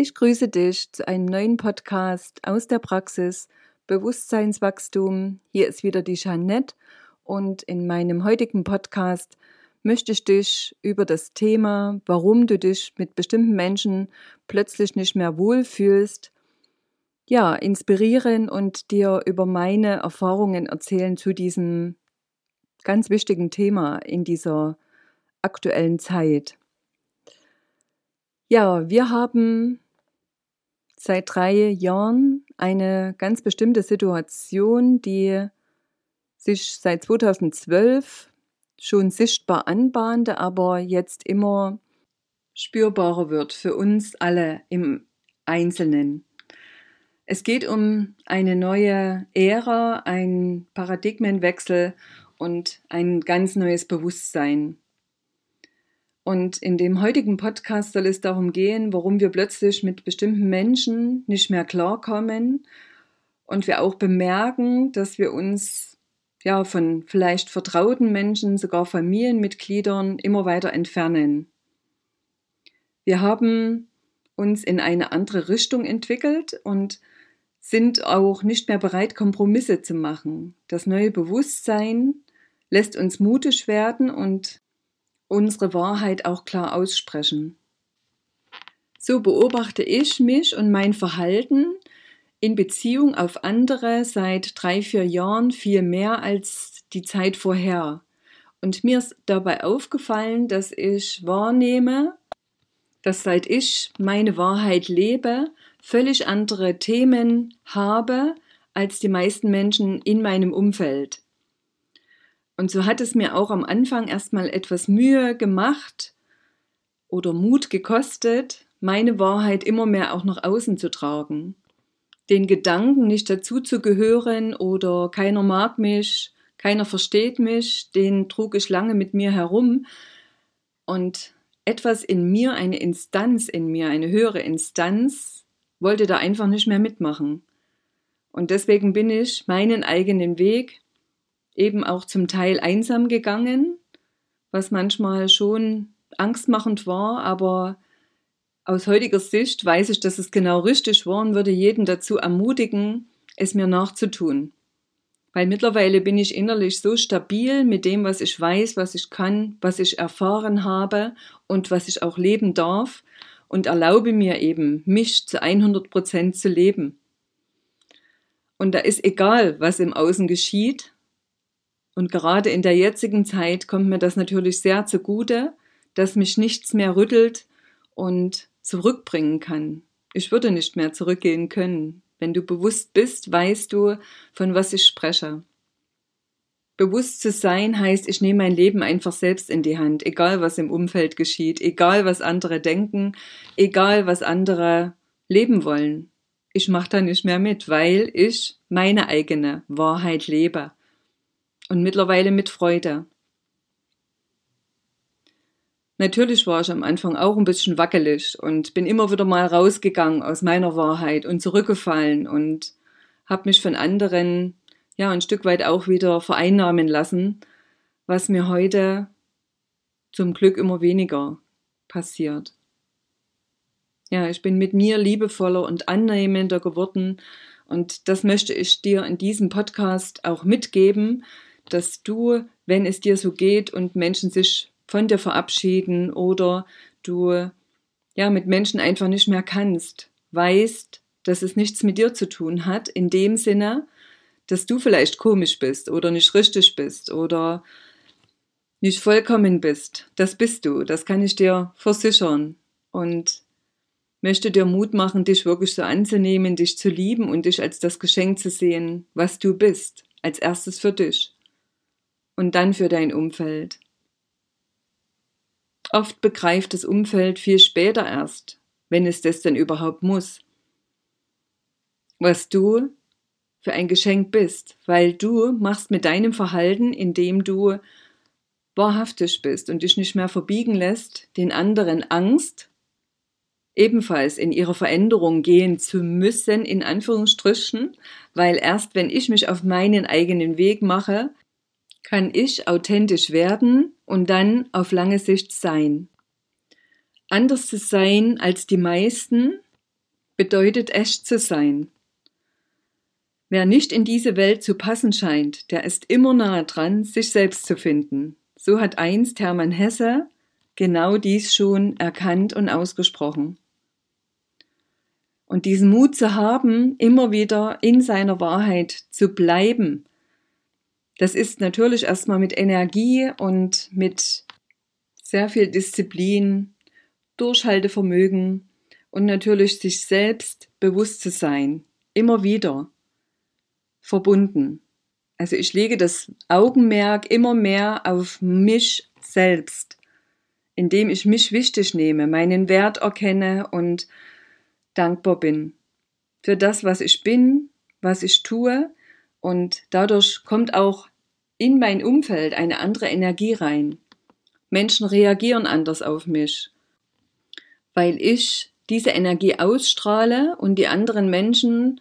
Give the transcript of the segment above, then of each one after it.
Ich grüße dich zu einem neuen Podcast aus der Praxis Bewusstseinswachstum. Hier ist wieder die Jeanette und in meinem heutigen Podcast möchte ich dich über das Thema, warum du dich mit bestimmten Menschen plötzlich nicht mehr wohlfühlst, ja, inspirieren und dir über meine Erfahrungen erzählen zu diesem ganz wichtigen Thema in dieser aktuellen Zeit. Ja, wir haben seit drei Jahren eine ganz bestimmte Situation, die sich seit 2012 schon sichtbar anbahnte, aber jetzt immer spürbarer wird für uns alle im Einzelnen. Es geht um eine neue Ära, ein Paradigmenwechsel und ein ganz neues Bewusstsein. Und in dem heutigen Podcast soll es darum gehen, warum wir plötzlich mit bestimmten Menschen nicht mehr klarkommen und wir auch bemerken, dass wir uns ja von vielleicht vertrauten Menschen, sogar Familienmitgliedern immer weiter entfernen. Wir haben uns in eine andere Richtung entwickelt und sind auch nicht mehr bereit, Kompromisse zu machen. Das neue Bewusstsein lässt uns mutig werden und unsere Wahrheit auch klar aussprechen. So beobachte ich mich und mein Verhalten in Beziehung auf andere seit drei, vier Jahren viel mehr als die Zeit vorher. Und mir ist dabei aufgefallen, dass ich wahrnehme, dass seit ich meine Wahrheit lebe, völlig andere Themen habe als die meisten Menschen in meinem Umfeld. Und so hat es mir auch am Anfang erstmal etwas Mühe gemacht oder Mut gekostet, meine Wahrheit immer mehr auch nach außen zu tragen. Den Gedanken, nicht dazu zu gehören oder keiner mag mich, keiner versteht mich, den trug ich lange mit mir herum. Und etwas in mir, eine Instanz in mir, eine höhere Instanz, wollte da einfach nicht mehr mitmachen. Und deswegen bin ich meinen eigenen Weg eben auch zum Teil einsam gegangen, was manchmal schon angstmachend war, aber aus heutiger Sicht weiß ich, dass es genau richtig war und würde jeden dazu ermutigen, es mir nachzutun. Weil mittlerweile bin ich innerlich so stabil mit dem, was ich weiß, was ich kann, was ich erfahren habe und was ich auch leben darf und erlaube mir eben, mich zu 100 Prozent zu leben. Und da ist egal, was im Außen geschieht, und gerade in der jetzigen Zeit kommt mir das natürlich sehr zugute, dass mich nichts mehr rüttelt und zurückbringen kann. Ich würde nicht mehr zurückgehen können. Wenn du bewusst bist, weißt du, von was ich spreche. Bewusst zu sein heißt, ich nehme mein Leben einfach selbst in die Hand, egal was im Umfeld geschieht, egal was andere denken, egal was andere leben wollen. Ich mache da nicht mehr mit, weil ich meine eigene Wahrheit lebe und mittlerweile mit Freude. Natürlich war ich am Anfang auch ein bisschen wackelig und bin immer wieder mal rausgegangen aus meiner Wahrheit und zurückgefallen und habe mich von anderen ja ein Stück weit auch wieder vereinnahmen lassen, was mir heute zum Glück immer weniger passiert. Ja, ich bin mit mir liebevoller und annehmender geworden und das möchte ich dir in diesem Podcast auch mitgeben, dass du, wenn es dir so geht und Menschen sich von dir verabschieden oder du ja mit Menschen einfach nicht mehr kannst, weißt, dass es nichts mit dir zu tun hat, in dem Sinne, dass du vielleicht komisch bist oder nicht richtig bist oder nicht vollkommen bist. Das bist du, das kann ich dir versichern. Und möchte dir Mut machen, dich wirklich so anzunehmen, dich zu lieben und dich als das Geschenk zu sehen, was du bist, als erstes für dich und dann für dein Umfeld. Oft begreift das Umfeld viel später erst, wenn es das denn überhaupt muss. was du für ein Geschenk bist, weil du machst mit deinem Verhalten, indem du wahrhaftig bist und dich nicht mehr verbiegen lässt, den anderen Angst, ebenfalls in ihre Veränderung gehen zu müssen, in Anführungsstrichen, weil erst wenn ich mich auf meinen eigenen Weg mache, kann ich authentisch werden und dann auf lange Sicht sein. Anders zu sein als die meisten bedeutet echt zu sein. Wer nicht in diese Welt zu passen scheint, der ist immer nahe dran, sich selbst zu finden. So hat einst Hermann Hesse genau dies schon erkannt und ausgesprochen. Und diesen Mut zu haben, immer wieder in seiner Wahrheit zu bleiben, das ist natürlich erstmal mit Energie und mit sehr viel Disziplin, Durchhaltevermögen und natürlich sich selbst bewusst zu sein, immer wieder verbunden. Also ich lege das Augenmerk immer mehr auf mich selbst, indem ich mich wichtig nehme, meinen Wert erkenne und dankbar bin für das, was ich bin, was ich tue und dadurch kommt auch in mein Umfeld eine andere Energie rein. Menschen reagieren anders auf mich, weil ich diese Energie ausstrahle und die anderen Menschen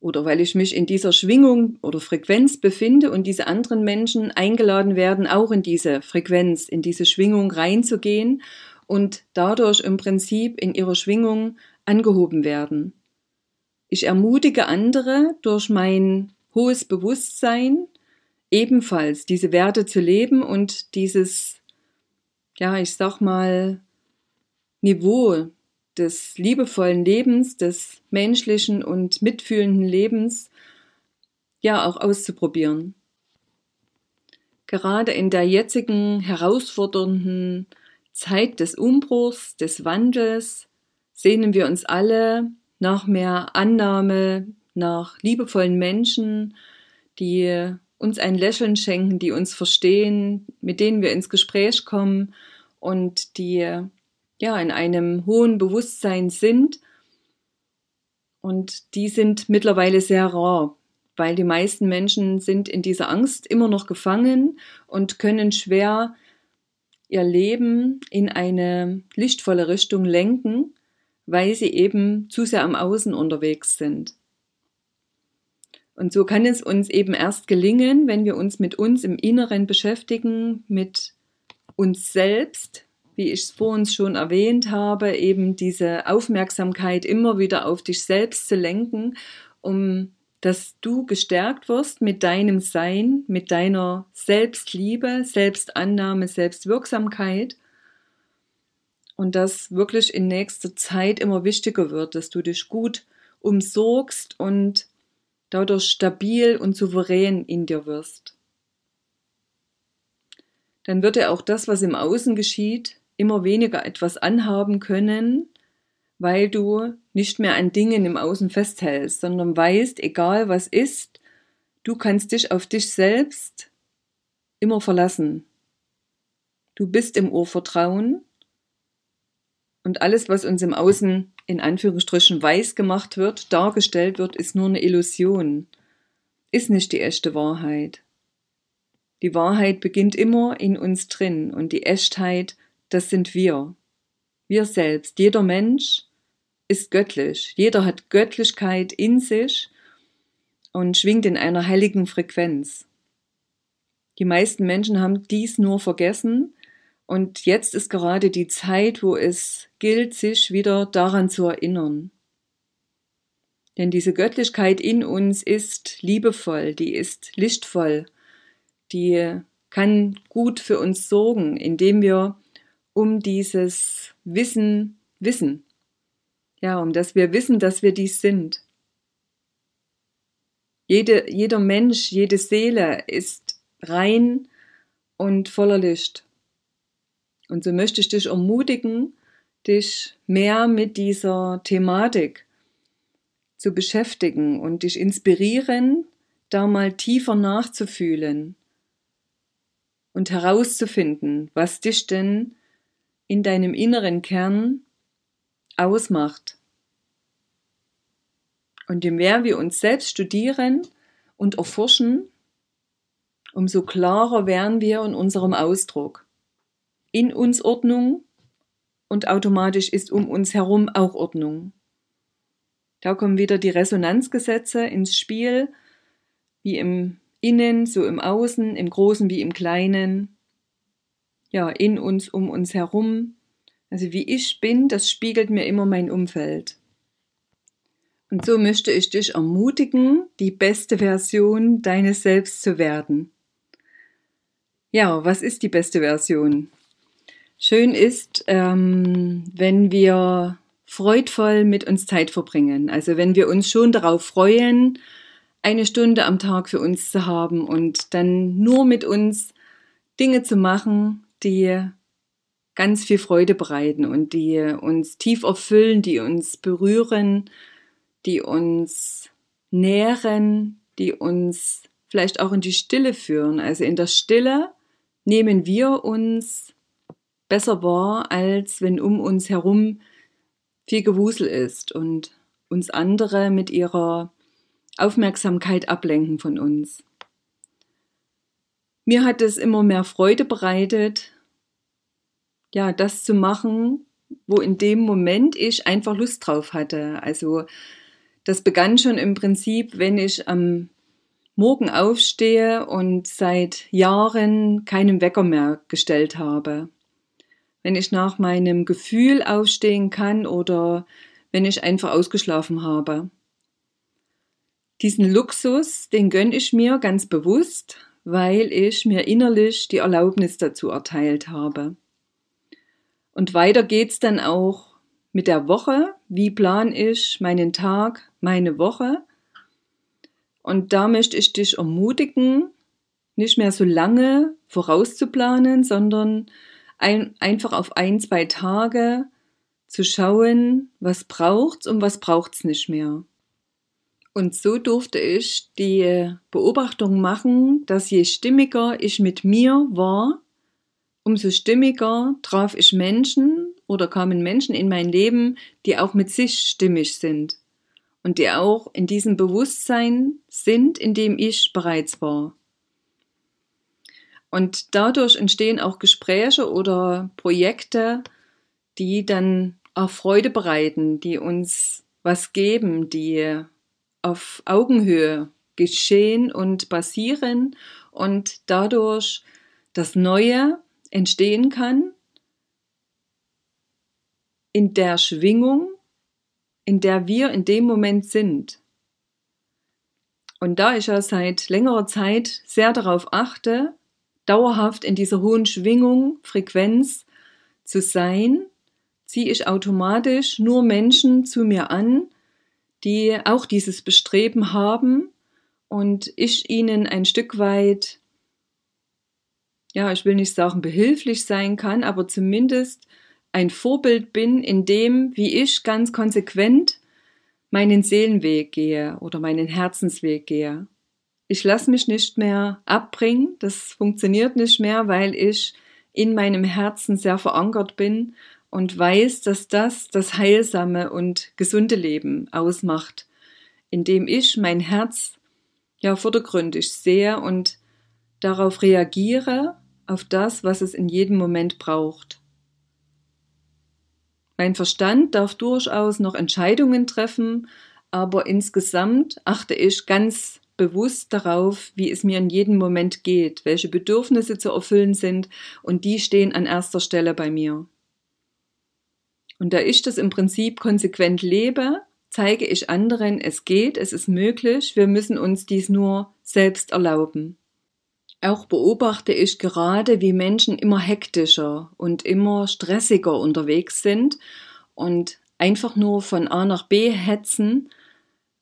oder weil ich mich in dieser Schwingung oder Frequenz befinde und diese anderen Menschen eingeladen werden, auch in diese Frequenz, in diese Schwingung reinzugehen und dadurch im Prinzip in ihrer Schwingung angehoben werden. Ich ermutige andere durch mein hohes Bewusstsein ebenfalls diese Werte zu leben und dieses, ja, ich sag mal, Niveau des liebevollen Lebens, des menschlichen und mitfühlenden Lebens ja auch auszuprobieren. Gerade in der jetzigen herausfordernden Zeit des Umbruchs, des Wandels, sehnen wir uns alle nach mehr Annahme, nach liebevollen Menschen, die uns ein Lächeln schenken, die uns verstehen, mit denen wir ins Gespräch kommen und die ja, in einem hohen Bewusstsein sind. Und die sind mittlerweile sehr rar, weil die meisten Menschen sind in dieser Angst immer noch gefangen und können schwer ihr Leben in eine lichtvolle Richtung lenken, weil sie eben zu sehr am Außen unterwegs sind. Und so kann es uns eben erst gelingen, wenn wir uns mit uns im Inneren beschäftigen, mit uns selbst, wie ich es vorhin schon erwähnt habe, eben diese Aufmerksamkeit immer wieder auf dich selbst zu lenken, um dass du gestärkt wirst mit deinem Sein, mit deiner Selbstliebe, Selbstannahme, Selbstwirksamkeit. Und das wirklich in nächster Zeit immer wichtiger wird, dass du dich gut umsorgst und dadurch stabil und souverän in dir wirst. Dann wird dir auch das, was im Außen geschieht, immer weniger etwas anhaben können, weil du nicht mehr an Dingen im Außen festhältst, sondern weißt, egal was ist, du kannst dich auf dich selbst immer verlassen. Du bist im Urvertrauen und alles, was uns im Außen in Anführungsstrichen weiß gemacht wird, dargestellt wird, ist nur eine Illusion, ist nicht die echte Wahrheit. Die Wahrheit beginnt immer in uns drin und die Echtheit das sind wir. Wir selbst. Jeder Mensch ist göttlich. Jeder hat Göttlichkeit in sich und schwingt in einer heiligen Frequenz. Die meisten Menschen haben dies nur vergessen und jetzt ist gerade die Zeit, wo es gilt, sich wieder daran zu erinnern. Denn diese Göttlichkeit in uns ist liebevoll, die ist lichtvoll, die kann gut für uns sorgen, indem wir um dieses Wissen wissen. Ja, um dass wir wissen, dass wir dies sind. Jede, jeder Mensch, jede Seele ist rein und voller Licht. Und so möchte ich dich ermutigen, dich mehr mit dieser Thematik zu beschäftigen und dich inspirieren, da mal tiefer nachzufühlen und herauszufinden, was dich denn in deinem inneren Kern ausmacht. Und je mehr wir uns selbst studieren und erforschen, umso klarer werden wir in unserem Ausdruck. In uns Ordnung und automatisch ist um uns herum auch Ordnung. Da kommen wieder die Resonanzgesetze ins Spiel, wie im Innen, so im Außen, im Großen wie im Kleinen. Ja, in uns, um uns herum. Also wie ich bin, das spiegelt mir immer mein Umfeld. Und so möchte ich dich ermutigen, die beste Version deines Selbst zu werden. Ja, was ist die beste Version? Schön ist, ähm, wenn wir freudvoll mit uns Zeit verbringen. Also wenn wir uns schon darauf freuen, eine Stunde am Tag für uns zu haben und dann nur mit uns Dinge zu machen, die ganz viel Freude bereiten und die uns tief erfüllen, die uns berühren, die uns nähren, die uns vielleicht auch in die Stille führen. Also in der Stille nehmen wir uns besser wahr, als wenn um uns herum viel Gewusel ist und uns andere mit ihrer Aufmerksamkeit ablenken von uns. Mir hat es immer mehr Freude bereitet, ja, das zu machen, wo in dem Moment ich einfach Lust drauf hatte. Also das begann schon im Prinzip, wenn ich am morgen aufstehe und seit Jahren keinen Wecker mehr gestellt habe. Wenn ich nach meinem Gefühl aufstehen kann oder wenn ich einfach ausgeschlafen habe. Diesen Luxus, den gönne ich mir ganz bewusst, weil ich mir innerlich die Erlaubnis dazu erteilt habe. Und weiter geht's dann auch mit der Woche. Wie plan ich meinen Tag, meine Woche? Und da möchte ich dich ermutigen, nicht mehr so lange vorauszuplanen, sondern ein, einfach auf ein, zwei Tage zu schauen, was braucht's und was braucht's nicht mehr. Und so durfte ich die Beobachtung machen, dass je stimmiger ich mit mir war, umso stimmiger traf ich Menschen oder kamen Menschen in mein Leben, die auch mit sich stimmig sind und die auch in diesem Bewusstsein sind, in dem ich bereits war. Und dadurch entstehen auch Gespräche oder Projekte, die dann auch Freude bereiten, die uns was geben, die auf Augenhöhe geschehen und basieren und dadurch das Neue entstehen kann in der Schwingung, in der wir in dem Moment sind. Und da ich ja seit längerer Zeit sehr darauf achte, dauerhaft in dieser hohen Schwingung, Frequenz zu sein, ziehe ich automatisch nur Menschen zu mir an, die auch dieses Bestreben haben und ich ihnen ein Stück weit, ja, ich will nicht sagen behilflich sein kann, aber zumindest ein Vorbild bin in dem, wie ich ganz konsequent meinen Seelenweg gehe oder meinen Herzensweg gehe. Ich lasse mich nicht mehr abbringen, das funktioniert nicht mehr, weil ich in meinem Herzen sehr verankert bin und weiß, dass das das heilsame und gesunde Leben ausmacht, indem ich mein Herz ja vordergründig sehe und darauf reagiere, auf das, was es in jedem Moment braucht. Mein Verstand darf durchaus noch Entscheidungen treffen, aber insgesamt achte ich ganz bewusst darauf, wie es mir in jedem Moment geht, welche Bedürfnisse zu erfüllen sind, und die stehen an erster Stelle bei mir. Und da ich das im Prinzip konsequent lebe, zeige ich anderen, es geht, es ist möglich, wir müssen uns dies nur selbst erlauben. Auch beobachte ich gerade, wie Menschen immer hektischer und immer stressiger unterwegs sind und einfach nur von A nach B hetzen.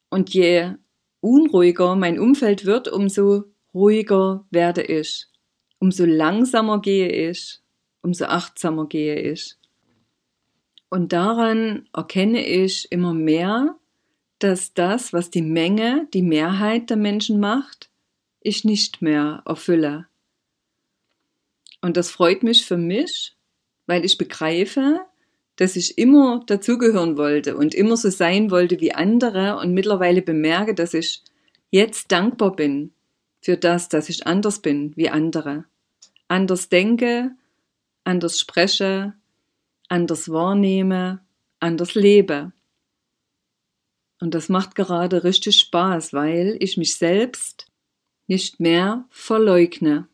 Und je unruhiger mein Umfeld wird, umso ruhiger werde ich. Umso langsamer gehe ich, umso achtsamer gehe ich. Und daran erkenne ich immer mehr, dass das, was die Menge, die Mehrheit der Menschen macht, ich nicht mehr erfülle. Und das freut mich für mich, weil ich begreife, dass ich immer dazugehören wollte und immer so sein wollte wie andere und mittlerweile bemerke, dass ich jetzt dankbar bin für das, dass ich anders bin wie andere. Anders denke, anders spreche, anders wahrnehme, anders lebe. Und das macht gerade richtig Spaß, weil ich mich selbst nicht mehr verleugne.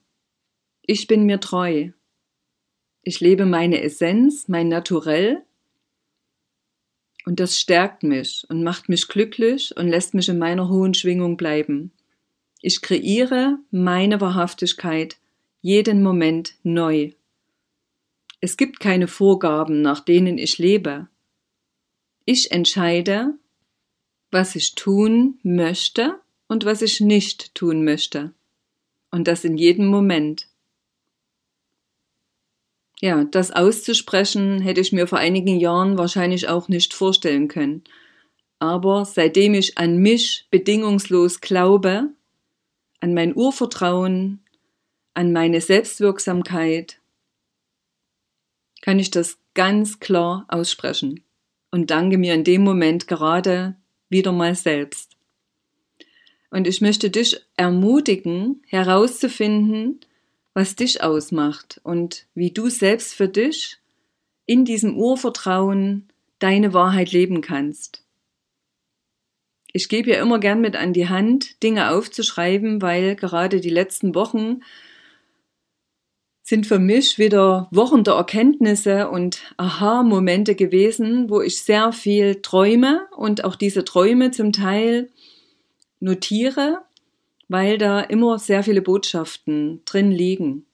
Ich bin mir treu. Ich lebe meine Essenz, mein Naturell. Und das stärkt mich und macht mich glücklich und lässt mich in meiner hohen Schwingung bleiben. Ich kreiere meine Wahrhaftigkeit jeden Moment neu. Es gibt keine Vorgaben, nach denen ich lebe. Ich entscheide, was ich tun möchte und was ich nicht tun möchte. Und das in jedem Moment. Ja, das auszusprechen hätte ich mir vor einigen Jahren wahrscheinlich auch nicht vorstellen können. Aber seitdem ich an mich bedingungslos glaube, an mein Urvertrauen, an meine Selbstwirksamkeit, kann ich das ganz klar aussprechen und danke mir in dem Moment gerade wieder mal selbst. Und ich möchte dich ermutigen, herauszufinden, was dich ausmacht und wie du selbst für dich in diesem Urvertrauen deine Wahrheit leben kannst. Ich gebe ja immer gern mit an die Hand, Dinge aufzuschreiben, weil gerade die letzten Wochen sind für mich wieder Wochen der Erkenntnisse und Aha-Momente gewesen, wo ich sehr viel träume und auch diese Träume zum Teil notiere, weil da immer sehr viele Botschaften drin liegen.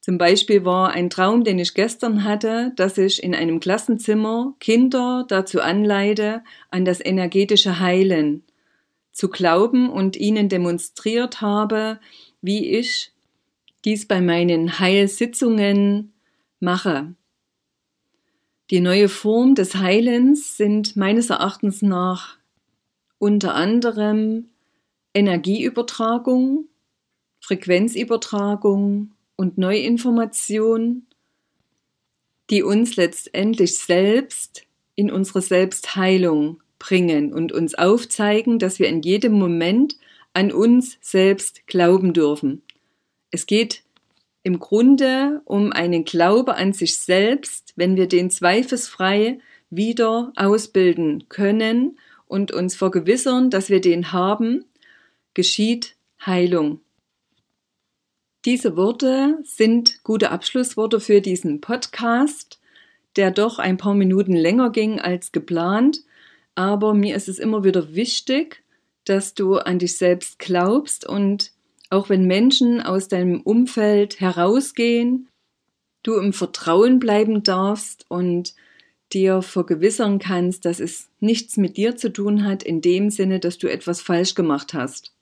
Zum Beispiel war ein Traum, den ich gestern hatte, dass ich in einem Klassenzimmer Kinder dazu anleite, an das energetische Heilen zu glauben und ihnen demonstriert habe, wie ich dies bei meinen Heilsitzungen mache. Die neue Form des Heilens sind meines Erachtens nach unter anderem Energieübertragung, Frequenzübertragung und Neuinformation, die uns letztendlich selbst in unsere Selbstheilung bringen und uns aufzeigen, dass wir in jedem Moment an uns selbst glauben dürfen. Es geht im Grunde um einen Glaube an sich selbst, wenn wir den zweifelsfrei wieder ausbilden können und uns vergewissern, dass wir den haben, geschieht Heilung. Diese Worte sind gute Abschlussworte für diesen Podcast, der doch ein paar Minuten länger ging als geplant, aber mir ist es immer wieder wichtig, dass du an dich selbst glaubst und auch wenn Menschen aus deinem Umfeld herausgehen, du im Vertrauen bleiben darfst und dir vergewissern kannst, dass es nichts mit dir zu tun hat, in dem Sinne, dass du etwas falsch gemacht hast.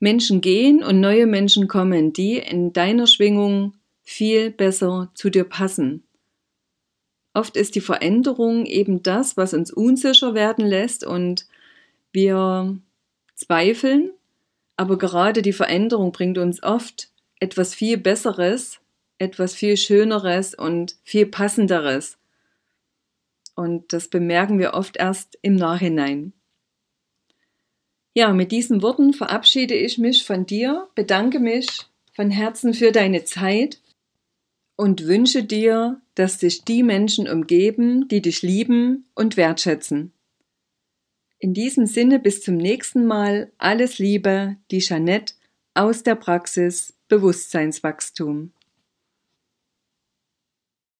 Menschen gehen und neue Menschen kommen, die in deiner Schwingung viel besser zu dir passen. Oft ist die Veränderung eben das, was uns unsicher werden lässt und wir zweifeln aber gerade die Veränderung bringt uns oft etwas viel Besseres, etwas viel Schöneres und viel Passenderes. Und das bemerken wir oft erst im Nachhinein. Ja, mit diesen Worten verabschiede ich mich von dir, bedanke mich von Herzen für deine Zeit und wünsche dir, dass dich die Menschen umgeben, die dich lieben und wertschätzen. In diesem Sinne bis zum nächsten Mal alles Liebe, die Jeanette aus der Praxis Bewusstseinswachstum.